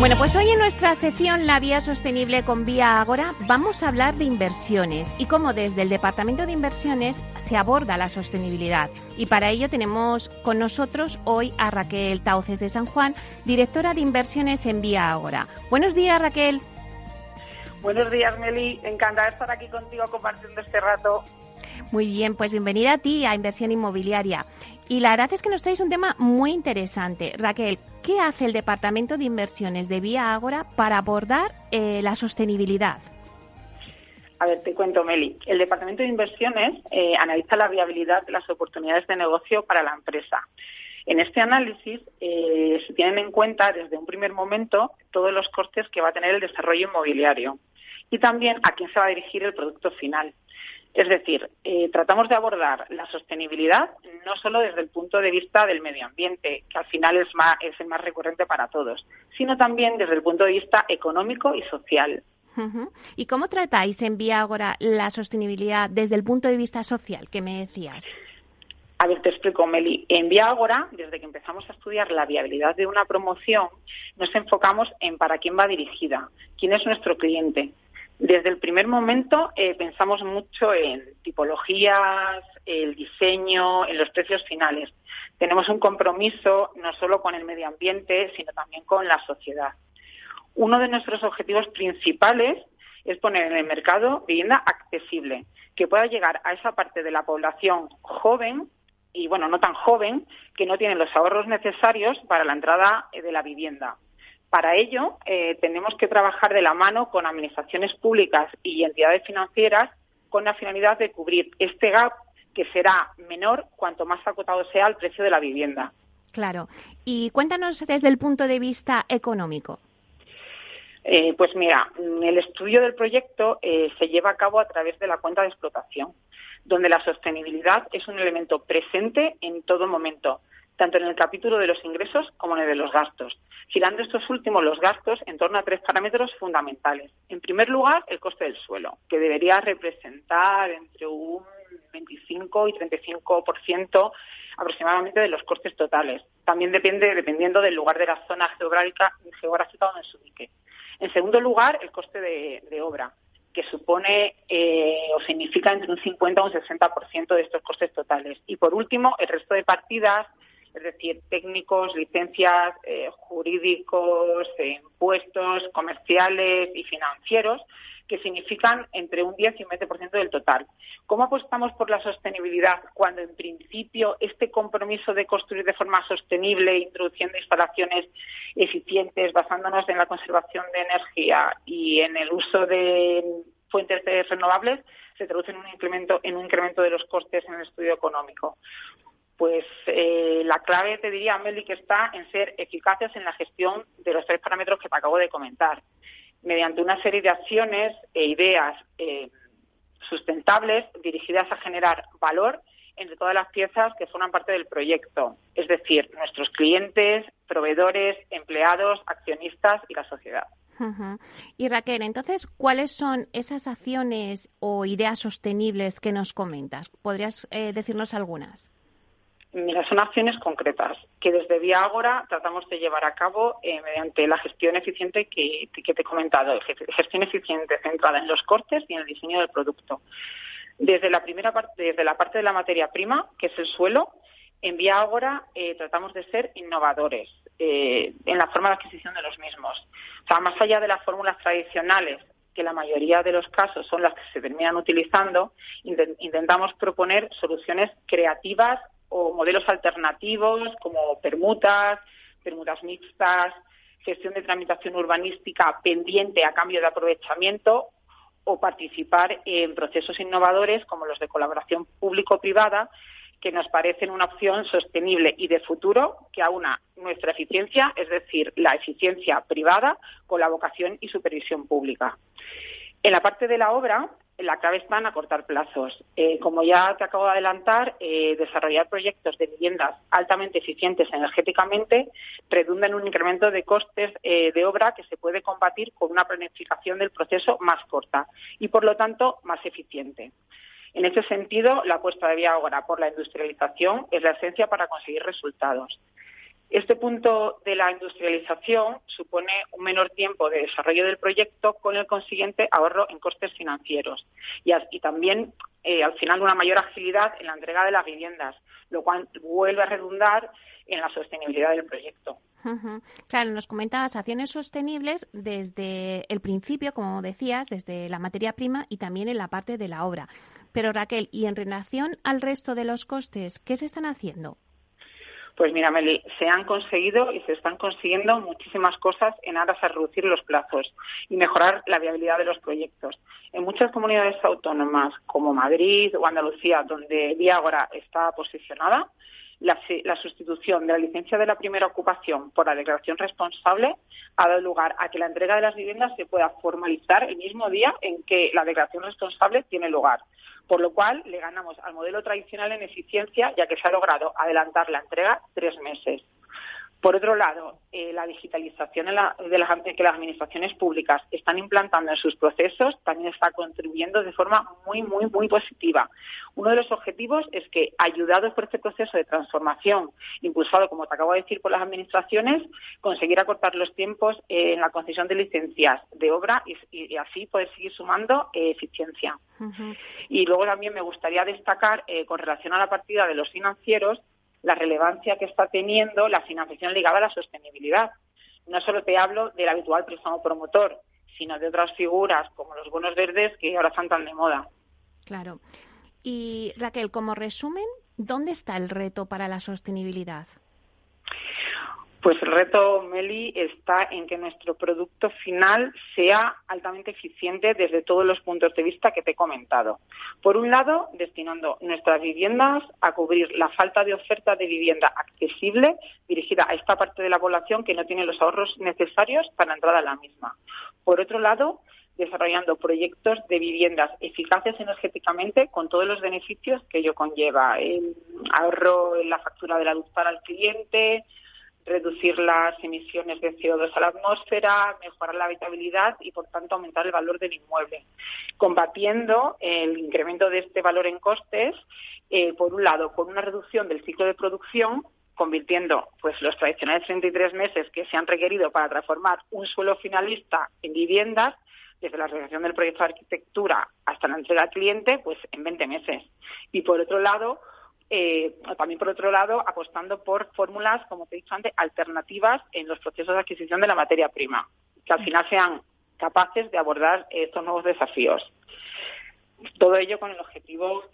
Bueno, pues hoy en nuestra sección La Vía Sostenible con Vía Ágora vamos a hablar de inversiones y cómo desde el Departamento de Inversiones se aborda la sostenibilidad. Y para ello tenemos con nosotros hoy a Raquel Tauces de San Juan, directora de inversiones en Vía Ágora. Buenos días, Raquel. Buenos días, Meli. Encantada de estar aquí contigo compartiendo este rato. Muy bien, pues bienvenida a ti a Inversión Inmobiliaria. Y la verdad es que nos traes un tema muy interesante. Raquel, ¿qué hace el Departamento de Inversiones de Vía Ágora para abordar eh, la sostenibilidad? A ver, te cuento, Meli. El Departamento de Inversiones eh, analiza la viabilidad de las oportunidades de negocio para la empresa. En este análisis eh, se tienen en cuenta desde un primer momento todos los costes que va a tener el desarrollo inmobiliario y también a quién se va a dirigir el producto final. Es decir, eh, tratamos de abordar la sostenibilidad no solo desde el punto de vista del medio ambiente, que al final es, más, es el más recurrente para todos, sino también desde el punto de vista económico y social. ¿Y cómo tratáis en Vía Agora la sostenibilidad desde el punto de vista social que me decías? A ver, te explico, Meli. En Vía Agora, desde que empezamos a estudiar la viabilidad de una promoción, nos enfocamos en para quién va dirigida, quién es nuestro cliente, desde el primer momento eh, pensamos mucho en tipologías, el diseño, en los precios finales. Tenemos un compromiso no solo con el medio ambiente, sino también con la sociedad. Uno de nuestros objetivos principales es poner en el mercado vivienda accesible, que pueda llegar a esa parte de la población joven y, bueno, no tan joven, que no tiene los ahorros necesarios para la entrada de la vivienda. Para ello, eh, tenemos que trabajar de la mano con administraciones públicas y entidades financieras con la finalidad de cubrir este gap que será menor cuanto más acotado sea el precio de la vivienda. Claro. Y cuéntanos desde el punto de vista económico. Eh, pues mira, el estudio del proyecto eh, se lleva a cabo a través de la cuenta de explotación, donde la sostenibilidad es un elemento presente en todo momento, tanto en el capítulo de los ingresos como en el de los gastos, girando estos últimos los gastos en torno a tres parámetros fundamentales. En primer lugar, el coste del suelo, que debería representar entre un 25 y 35% aproximadamente de los costes totales. También depende, dependiendo del lugar de la zona geográfica, geográfica donde se ubique. En segundo lugar, el coste de, obra, que supone eh, o significa entre un 50 y un 60% de estos costes totales. Y por último, el resto de partidas es decir, técnicos, licencias eh, jurídicos, eh, impuestos comerciales y financieros, que significan entre un 10 y un 20% del total. ¿Cómo apostamos por la sostenibilidad cuando, en principio, este compromiso de construir de forma sostenible, introduciendo instalaciones eficientes, basándonos en la conservación de energía y en el uso de fuentes renovables, se traduce en un incremento, en un incremento de los costes en el estudio económico? Pues eh, la clave, te diría, Meli, que está en ser eficaces en la gestión de los tres parámetros que te acabo de comentar, mediante una serie de acciones e ideas eh, sustentables dirigidas a generar valor entre todas las piezas que forman parte del proyecto, es decir, nuestros clientes, proveedores, empleados, accionistas y la sociedad. Y Raquel, entonces, ¿cuáles son esas acciones o ideas sostenibles que nos comentas? ¿Podrías eh, decirnos algunas? Mira, son acciones concretas que desde Vía Agora tratamos de llevar a cabo eh, mediante la gestión eficiente que, te he comentado, gestión eficiente centrada en los cortes y en el diseño del producto. Desde la primera parte, desde la parte de la materia prima, que es el suelo, en Vía Agora eh, tratamos de ser innovadores eh, en la forma de adquisición de los mismos. O más allá de las fórmulas tradicionales que la mayoría de los casos son las que se terminan utilizando, intentamos proponer soluciones creativas o modelos alternativos como permutas, permutas mixtas, gestión de tramitación urbanística pendiente a cambio de aprovechamiento o participar en procesos innovadores como los de colaboración público-privada que nos parecen una opción sostenible y de futuro que aúna nuestra eficiencia, es decir, la eficiencia privada con la vocación y supervisión pública. En la parte de la obra, la clave está en acortar plazos. Eh, como ya te acabo de adelantar, eh, desarrollar proyectos de viviendas altamente eficientes energéticamente redunda en un incremento de costes eh, de obra que se puede combatir con una planificación del proceso más corta y, por lo tanto, más eficiente. En ese sentido, la apuesta de Viagora por la industrialización es la esencia para conseguir resultados. Este punto de la industrialización supone un menor tiempo de desarrollo del proyecto con el consiguiente ahorro en costes financieros y, también, eh, al final, una mayor agilidad en la entrega de las viviendas, lo cual vuelve a redundar en la sostenibilidad del proyecto. Claro, nos comentabas acciones sostenibles desde el principio, como decías, desde la materia prima y también en la parte de la obra. Pero Raquel, ¿y en relación al resto de los costes, qué se están haciendo? Pues mira, Meli, se han conseguido y se están consiguiendo muchísimas cosas en aras a reducir los plazos y mejorar la viabilidad de los proyectos. En muchas comunidades autónomas como Madrid o Andalucía, donde Viagora está posicionada, la, sustitución de la licencia de la primera ocupación por la declaración responsable ha dado lugar a que la entrega de las viviendas se pueda formalizar el mismo día en que la declaración responsable tiene lugar, por lo cual le ganamos al modelo tradicional en eficiencia, ya que se ha logrado adelantar la entrega tres meses. Por otro lado, eh, la digitalización de, las, que las administraciones públicas están implantando en sus procesos también está contribuyendo de forma muy, muy, muy positiva. Uno de los objetivos es que, ayudados por este proceso de transformación impulsado, como te acabo de decir, por las administraciones, conseguir acortar los tiempos en la concesión de licencias de obra y, así poder seguir sumando eh, eficiencia. Y luego también me gustaría destacar, eh, con relación a la partida de los financieros, la relevancia que está teniendo la financiación ligada a la sostenibilidad. No solo te hablo del habitual préstamo promotor, sino de otras figuras como los bonos verdes que ahora están tan de moda. Claro. Y Raquel, como resumen, ¿dónde está el reto para la sostenibilidad? Pues el reto, Meli, está en que nuestro producto final sea altamente eficiente desde todos los puntos de vista que te he comentado. Por un lado, destinando nuestras viviendas a cubrir la falta de oferta de vivienda accesible dirigida a esta parte de la población que no tiene los ahorros necesarios para entrar a la misma. Por otro lado, desarrollando proyectos de viviendas eficaces energéticamente con todos los beneficios que ello conlleva. El ahorro en la factura de la luz para el cliente, reducir las emisiones de CO2 a la atmósfera, mejorar la habitabilidad y, por tanto, aumentar el valor del inmueble, combatiendo el incremento de este valor en costes, eh, por un lado, con una reducción del ciclo de producción convirtiendo pues los tradicionales 33 meses que se han requerido para transformar un suelo finalista en viviendas desde la realización del proyecto de arquitectura hasta la entrega al cliente, pues en 20 meses. Y por otro lado, eh, también por otro lado apostando por fórmulas, como te he dicho antes, alternativas en los procesos de adquisición de la materia prima, que al final sean capaces de abordar estos nuevos desafíos. Todo ello con el objetivo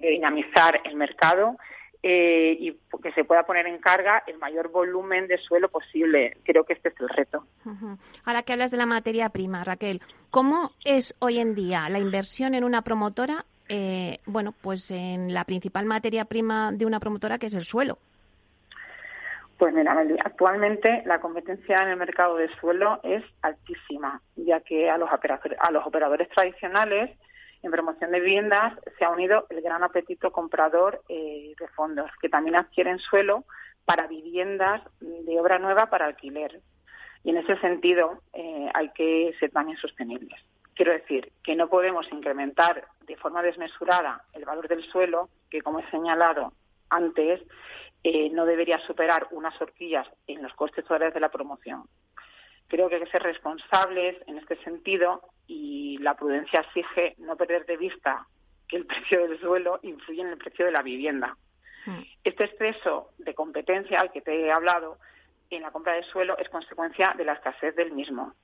de dinamizar el mercado eh, y que se pueda poner en carga el mayor volumen de suelo posible. Creo que este es el reto. Ahora que hablas de la materia prima, Raquel, ¿cómo es hoy en día la inversión en una promotora eh, bueno, pues en la principal materia prima de una promotora, que es el suelo. Pues mira, actualmente la competencia en el mercado de suelo es altísima, ya que a los, a los operadores tradicionales en promoción de viviendas se ha unido el gran apetito comprador eh, de fondos, que también adquieren suelo para viviendas de obra nueva para alquiler. Y en ese sentido eh, hay que ser también sostenibles. Quiero decir que no podemos incrementar de forma desmesurada el valor del suelo, que como he señalado antes, eh, no debería superar unas horquillas en los costes totales de la promoción. Creo que hay que ser responsables en este sentido y la prudencia exige no perder de vista que el precio del suelo influye en el precio de la vivienda. Mm. Este exceso de competencia al que te he hablado en la compra de suelo es consecuencia de la escasez del mismo.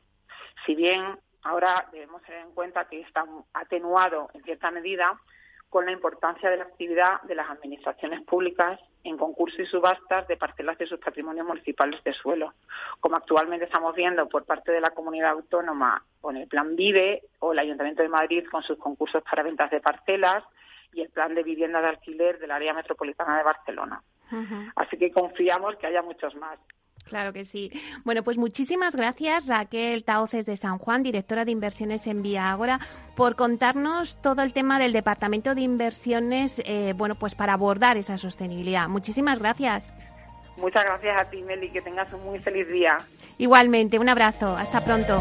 Si bien ahora debemos tener en cuenta que está atenuado en cierta medida con la importancia de la actividad de las administraciones públicas en concursos y subastas de parcelas de sus patrimonios municipales de suelo, como actualmente estamos viendo por parte de la comunidad autónoma con el Plan Vive o el Ayuntamiento de Madrid con sus concursos para ventas de parcelas y el Plan de Vivienda de Alquiler del área metropolitana de Barcelona. Así que confiamos que haya muchos más. Claro que sí. Bueno, pues muchísimas gracias Raquel Taoces de San Juan, directora de inversiones en Vía Ágora, por contarnos todo el tema del Departamento de Inversiones, eh, bueno, pues para abordar esa sostenibilidad. Muchísimas gracias. Muchas gracias a ti, Meli, que tengas un muy feliz día. Igualmente, un abrazo. Hasta pronto.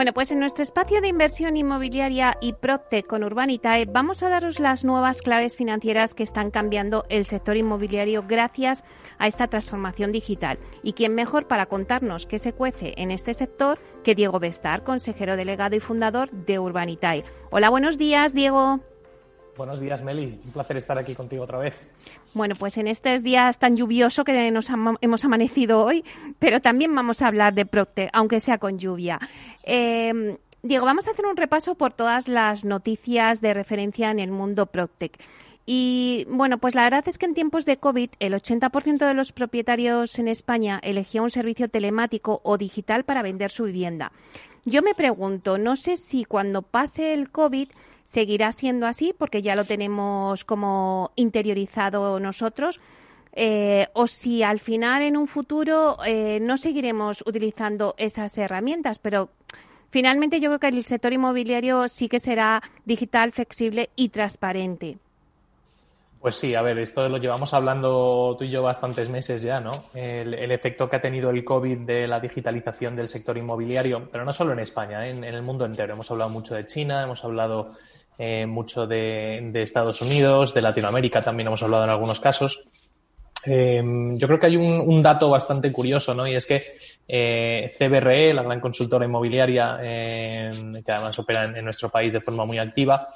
Bueno, pues en nuestro espacio de inversión inmobiliaria y Protec con Urbanitae vamos a daros las nuevas claves financieras que están cambiando el sector inmobiliario gracias a esta transformación digital. Y quién mejor para contarnos qué se cuece en este sector que Diego Bestar, consejero delegado y fundador de Urbanitae. Hola, buenos días, Diego. Buenos días, Meli. Un placer estar aquí contigo otra vez. Bueno, pues en estos días tan lluvioso que nos hemos amanecido hoy, pero también vamos a hablar de Procter, aunque sea con lluvia. Eh, Diego, vamos a hacer un repaso por todas las noticias de referencia en el mundo Proctec. Y bueno, pues la verdad es que en tiempos de COVID el 80% de los propietarios en España elegía un servicio telemático o digital para vender su vivienda. Yo me pregunto, no sé si cuando pase el COVID seguirá siendo así porque ya lo tenemos como interiorizado nosotros. Eh, o si al final en un futuro eh, no seguiremos utilizando esas herramientas, pero finalmente yo creo que el sector inmobiliario sí que será digital, flexible y transparente. Pues sí, a ver, esto lo llevamos hablando tú y yo bastantes meses ya, ¿no? El, efecto que ha tenido el COVID de la digitalización del sector inmobiliario, pero no solo en España, ¿eh? en, el mundo entero. Hemos hablado mucho de China, hemos hablado eh, mucho de, Estados Unidos, de Latinoamérica también hemos hablado en algunos casos. Eh, yo creo que hay un, dato bastante curioso, ¿no? Y es que eh, CBRE, la gran consultora inmobiliaria, que además opera en, nuestro país de forma muy activa,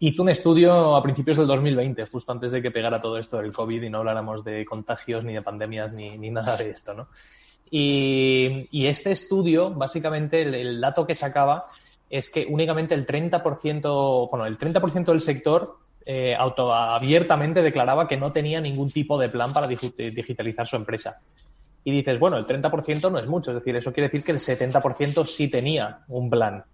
hizo un estudio a principios del 2020, justo antes de que pegara todo esto del COVID y no habláramos de contagios ni de pandemias ni, nada de esto, ¿no? Y, este estudio, básicamente, el dato que sacaba es que únicamente el 30%, bueno, el 30% del sector eh, autoabiertamente declaraba que no tenía ningún tipo de plan para digitalizar su empresa. Y dices, bueno, el 30% no es mucho, es decir, eso quiere decir que el 70% sí tenía un plan.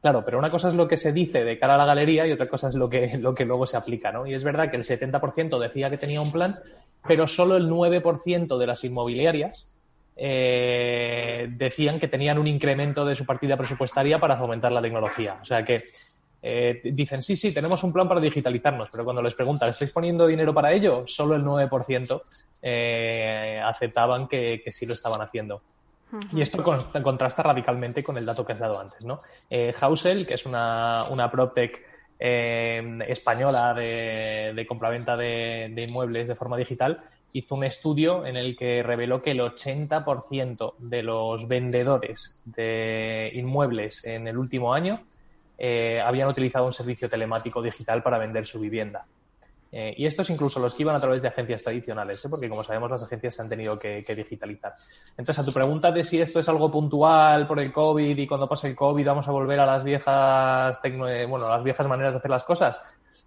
Claro, pero una cosa es lo que se dice de cara a la galería y otra cosa es lo que, lo que luego se aplica, ¿no? Y es verdad que el 70% decía que tenía un plan, pero solo el 9% de las inmobiliarias eh, decían que tenían un incremento de su partida presupuestaria para fomentar la tecnología. O sea que eh, dicen, sí, sí, tenemos un plan para digitalizarnos, pero cuando les preguntan, ¿estáis poniendo dinero para ello? Solo el 9% eh, aceptaban que, sí lo estaban haciendo. Y esto contrasta radicalmente con el dato que has dado antes, ¿no? Hausel, que es una, una PropTech española de, de compraventa de, de, inmuebles de forma digital, hizo un estudio en el que reveló que el 80% de los vendedores de inmuebles en el último año eh, habían utilizado un servicio telemático digital para vender su vivienda. Eh, y estos incluso los que iban a través de agencias tradicionales, ¿eh? porque como sabemos las agencias se han tenido que, digitalizar. Entonces, a tu pregunta de si esto es algo puntual por el COVID y cuando pase el COVID vamos a volver a las viejas, bueno, las viejas maneras de hacer las cosas,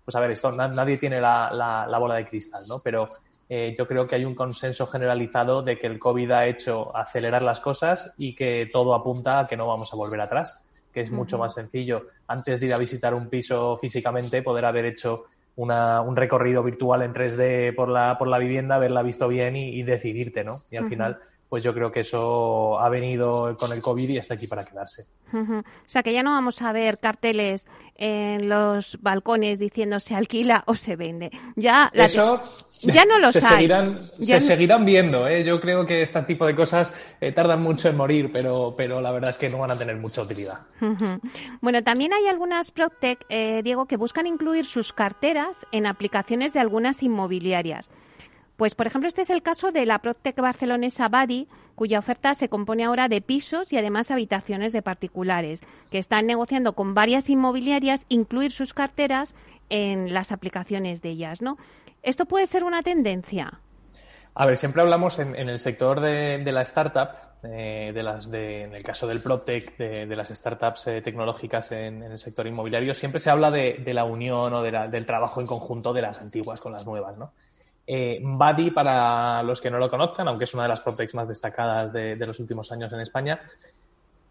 pues a ver, esto nadie tiene la, la bola de cristal, ¿no? Pero eh, yo creo que hay un consenso generalizado de que el COVID ha hecho acelerar las cosas y que todo apunta a que no vamos a volver atrás, que es mucho más sencillo antes de ir a visitar un piso físicamente poder haber hecho un recorrido virtual en 3D por la, por la vivienda, haberla visto bien y, decidirte, ¿no? Y al final pues yo creo que eso ha venido con el COVID y está aquí para quedarse. O sea que ya no vamos a ver carteles en los balcones diciendo se alquila o se vende. Ya eso ya no los se hay. Seguirán, se seguirán viendo. ¿eh? Yo creo que este tipo de cosas eh, tardan mucho en morir, pero, pero la verdad es que no van a tener mucha utilidad. Bueno, también hay algunas Proctec, eh, Diego, que buscan incluir sus carteras en aplicaciones de algunas inmobiliarias. Pues, por ejemplo, este es el caso de la Proctec barcelonesa Badi, cuya oferta se compone ahora de pisos y además habitaciones de particulares, que están negociando con varias inmobiliarias incluir sus carteras en las aplicaciones de ellas, ¿no? ¿Esto puede ser una tendencia? A ver, siempre hablamos en, el sector de, la startup, eh, en el caso del PropTech, de, las startups eh, tecnológicas en, el sector inmobiliario, siempre se habla de, la unión o del trabajo en conjunto de las antiguas con las nuevas, ¿no? Eh, Buddy, para los que no lo conozcan, aunque es una de las PropTechs más destacadas de, los últimos años en España,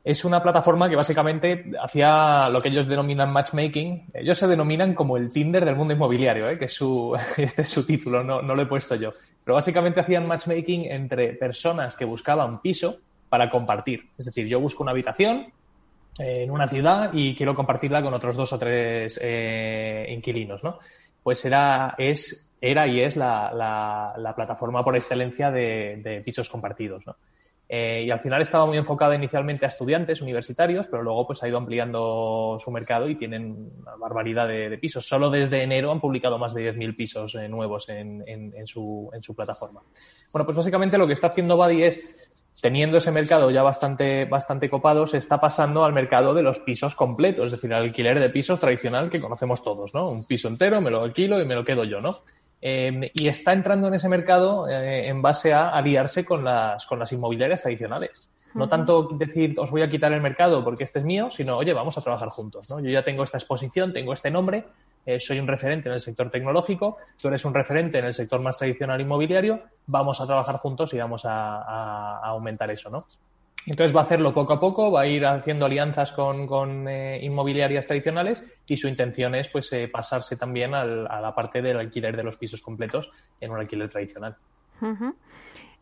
es una plataforma que básicamente hacía lo que ellos denominan matchmaking. Ellos se denominan como el Tinder del mundo inmobiliario, ¿eh? que es su, este es su título, no, no lo he puesto yo. Pero básicamente hacían matchmaking entre personas que buscaban piso para compartir. Es decir, yo busco una habitación eh, en una ciudad y quiero compartirla con otros dos o tres eh, inquilinos, ¿no? Pues era, es era y es la, la, plataforma por excelencia de, pisos compartidos. ¿no? Eh, y al final estaba muy enfocada inicialmente a estudiantes universitarios, pero luego pues ha ido ampliando su mercado y tienen una barbaridad de, pisos. Solo desde enero han publicado más de 10.000 pisos eh, nuevos en, su plataforma. Bueno, pues básicamente lo que está haciendo Buddy es teniendo ese mercado ya bastante, bastante copado, se está pasando al mercado de los pisos completos, es decir, al alquiler de pisos tradicional que conocemos todos, ¿no? Un piso entero, me lo alquilo y me lo quedo yo, ¿no? Em, y está entrando en ese mercado eh, en base a aliarse con las, con las inmobiliarias tradicionales. No tanto decir, os voy a quitar el mercado porque este es mío, sino, oye, vamos a trabajar juntos. ¿no? Yo ya tengo esta exposición, tengo este nombre, eh, soy un referente en el sector tecnológico, tú eres un referente en el sector más tradicional inmobiliario, vamos a trabajar juntos y vamos a, a aumentar eso. ¿no? Entonces va a hacerlo poco a poco, va a ir haciendo alianzas con, eh, inmobiliarias tradicionales y su intención es pues eh, pasarse también a la parte del alquiler de los pisos completos en un alquiler tradicional.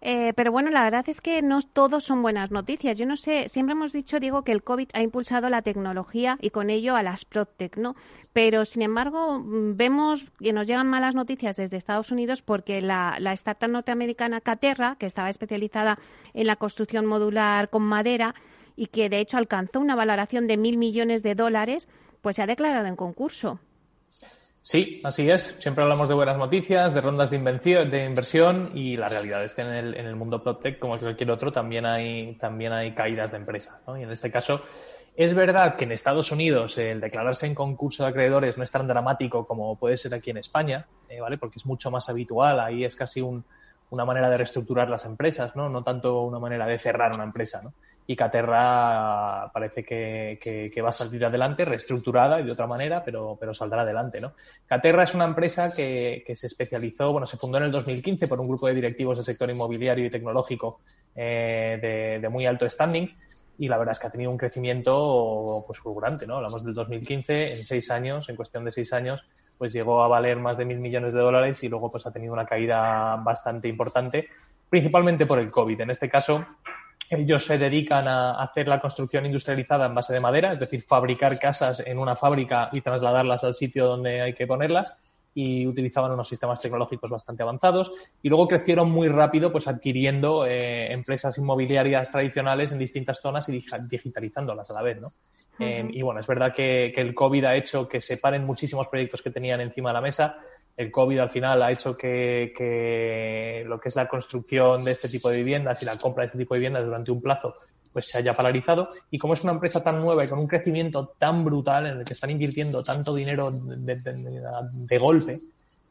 Eh, pero bueno, la verdad es que no todos son buenas noticias. Yo no sé, siempre hemos dicho, digo, que el COVID ha impulsado la tecnología y con ello a las PropTech, ¿no? Pero, sin embargo, mm, vemos que nos llegan malas noticias desde Estados Unidos porque la, la startup norteamericana Caterra, que estaba especializada en la construcción modular con madera y que, de hecho, alcanzó una valoración de mil millones de dólares, pues se ha declarado en concurso. Sí, así es. Siempre hablamos de buenas noticias, de rondas de, de inversión y la realidad es que en el, en mundo PropTech, como cualquier otro, también hay, también hay caídas de empresa. Y en este caso, es verdad que en Estados Unidos el declararse en concurso de acreedores no es tan dramático como puede ser aquí en España, eh, ¿vale? Porque es mucho más habitual. Ahí es casi un, una manera de reestructurar las empresas, ¿no? No tanto una manera de cerrar una empresa, ¿no? Y Caterra parece que, que, va a salir adelante, reestructurada y de otra manera, pero, pero saldrá adelante, ¿no? Caterra es una empresa que, que, se especializó, bueno, se fundó en el 2015 por un grupo de directivos del sector inmobiliario y tecnológico eh, de, de muy alto standing y la verdad es que ha tenido un crecimiento pues fulgurante, ¿no? Hablamos del 2015, en seis años, en cuestión de seis años, pues llegó a valer más de mil millones de dólares y luego pues ha tenido una caída bastante importante, principalmente por el COVID. En este caso, ellos se dedican a hacer la construcción industrializada en base de madera, es decir, fabricar casas en una fábrica y trasladarlas al sitio donde hay que ponerlas y utilizaban unos sistemas tecnológicos bastante avanzados y luego crecieron muy rápido pues adquiriendo eh, empresas inmobiliarias tradicionales en distintas zonas y digitalizándolas a la vez, ¿no? Eh, y bueno, es verdad que, el COVID ha hecho que se paren muchísimos proyectos que tenían encima de la mesa. El COVID al final ha hecho que, lo que es la construcción de este tipo de viviendas y la compra de este tipo de viviendas durante un plazo pues se haya paralizado. Y como es una empresa tan nueva y con un crecimiento tan brutal en el que están invirtiendo tanto dinero de, golpe,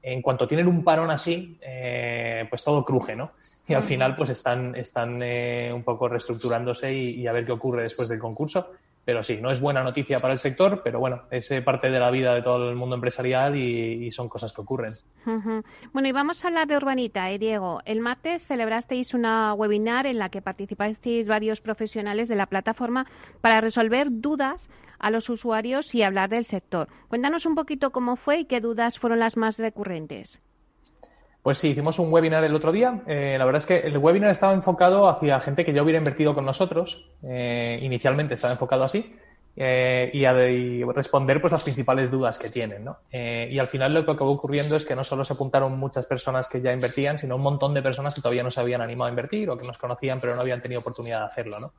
en cuanto tienen un parón así, eh, pues todo cruje, ¿no? Y al final pues están, están eh, un poco reestructurándose y, a ver qué ocurre después del concurso pero sí, no es buena noticia para el sector, pero bueno, es eh, parte de la vida de todo el mundo empresarial y, son cosas que ocurren. Bueno, y vamos a hablar de Urbanita, ¿eh, Diego. El martes celebrasteis una webinar en la que participasteis varios profesionales de la plataforma para resolver dudas a los usuarios y hablar del sector. Cuéntanos un poquito cómo fue y qué dudas fueron las más recurrentes. Pues sí, hicimos un webinar el otro día. Eh, la verdad es que el webinar estaba enfocado hacia gente que ya hubiera invertido con nosotros. Eh, inicialmente estaba enfocado así. Eh, y, a responder pues las principales dudas que tienen. y al final lo que acabó ocurriendo es que no solo se apuntaron muchas personas que ya invertían, sino un montón de personas que todavía no se habían animado a invertir o que nos conocían pero no habían tenido oportunidad de hacerlo. ¿no?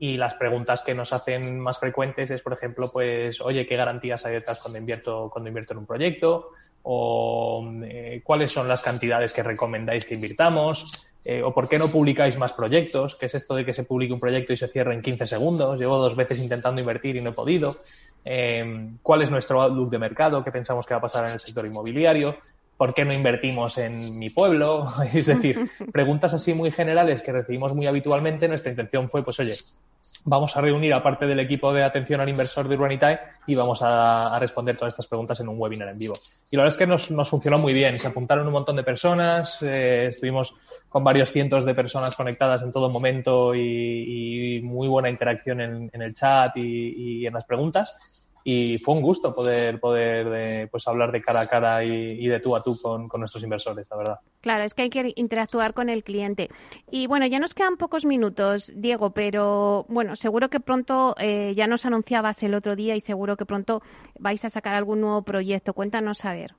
Y las preguntas que nos hacen más frecuentes es, por ejemplo, pues, oye, ¿qué garantías hay detrás cuando invierto, cuando invierto en un proyecto? O eh, cuáles son las cantidades que recomendáis que invirtamos, eh, o por qué no publicáis más proyectos, qué es esto de que se publique un proyecto y se cierre en 15 segundos, llevo dos veces intentando invertir y no he podido, eh, cuál es nuestro outlook de mercado, qué pensamos que va a pasar en el sector inmobiliario, por qué no invertimos en mi pueblo, es decir, preguntas así muy generales que recibimos muy habitualmente, nuestra intención fue, pues oye, vamos a reunir a parte del equipo de atención al inversor de Urbanitae y vamos a, responder todas estas preguntas en un webinar en vivo. Y la verdad es que nos, funcionó muy bien. Se apuntaron un montón de personas, eh, estuvimos con varios cientos de personas conectadas en todo momento y, muy buena interacción en, el chat y, y en las preguntas y fue un gusto poder poder pues hablar de cara a cara y, de tú a tú con, nuestros inversores, la verdad. Claro, es que hay que interactuar con el cliente. Y bueno, ya nos quedan pocos minutos, Diego, pero bueno, seguro que pronto eh, ya nos anunciabas el otro día y seguro que pronto vais a sacar algún nuevo proyecto. Cuéntanos a ver.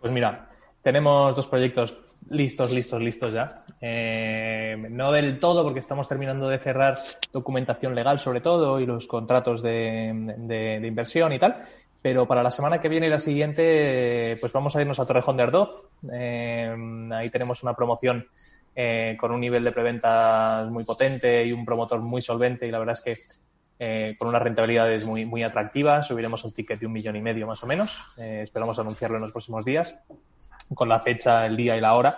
Pues mira, tenemos dos proyectos listos, listos, listos ya. Eh, no del todo, porque estamos terminando de cerrar documentación legal sobre todo y los contratos de, inversión y tal. Pero para la semana que viene y la siguiente, pues vamos a irnos a Torrejón de Ardoz. Eh, ahí tenemos una promoción eh, con un nivel de preventa muy potente y un promotor muy solvente. Y la verdad es que con unas rentabilidades muy, muy atractivas. Subiremos un ticket de un millón y medio más o menos. esperamos anunciarlo en los próximos días con la fecha, el día y la hora.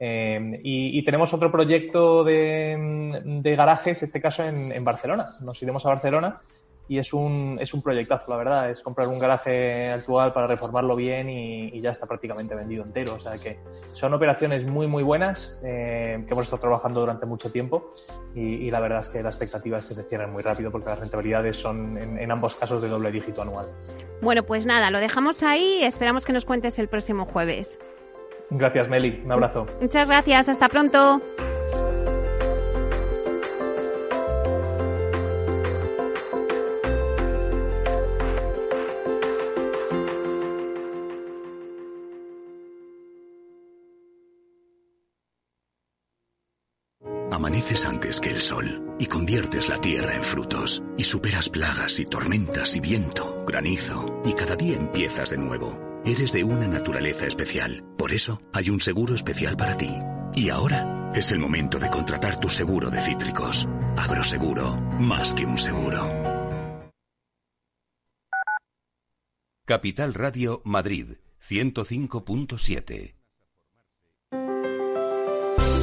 Eh, y, tenemos otro proyecto de, de garajes, este caso en, en, Barcelona. Nos iremos a Barcelona y es un, es un proyectazo, la verdad. Es comprar un garaje actual para reformarlo bien y, ya está prácticamente vendido entero. O sea que son operaciones muy, muy buenas eh, que hemos estado trabajando durante mucho tiempo y, la verdad es que la expectativa es que se cierren muy rápido porque las rentabilidades son en, en ambos casos de doble dígito anual. Bueno, pues nada, lo dejamos ahí. Esperamos que nos cuentes el próximo jueves. Gracias, Meli. Un abrazo. Muchas gracias. Hasta pronto. Antes que el sol y conviertes la tierra en frutos y superas plagas y tormentas y viento, granizo y cada día empiezas de nuevo Eres de una naturaleza especial. Por eso hay un seguro especial para ti. Y ahora es el momento de contratar tu seguro de cítricos. Agroseguro, más que un seguro. Capital Radio Madrid, 105.7.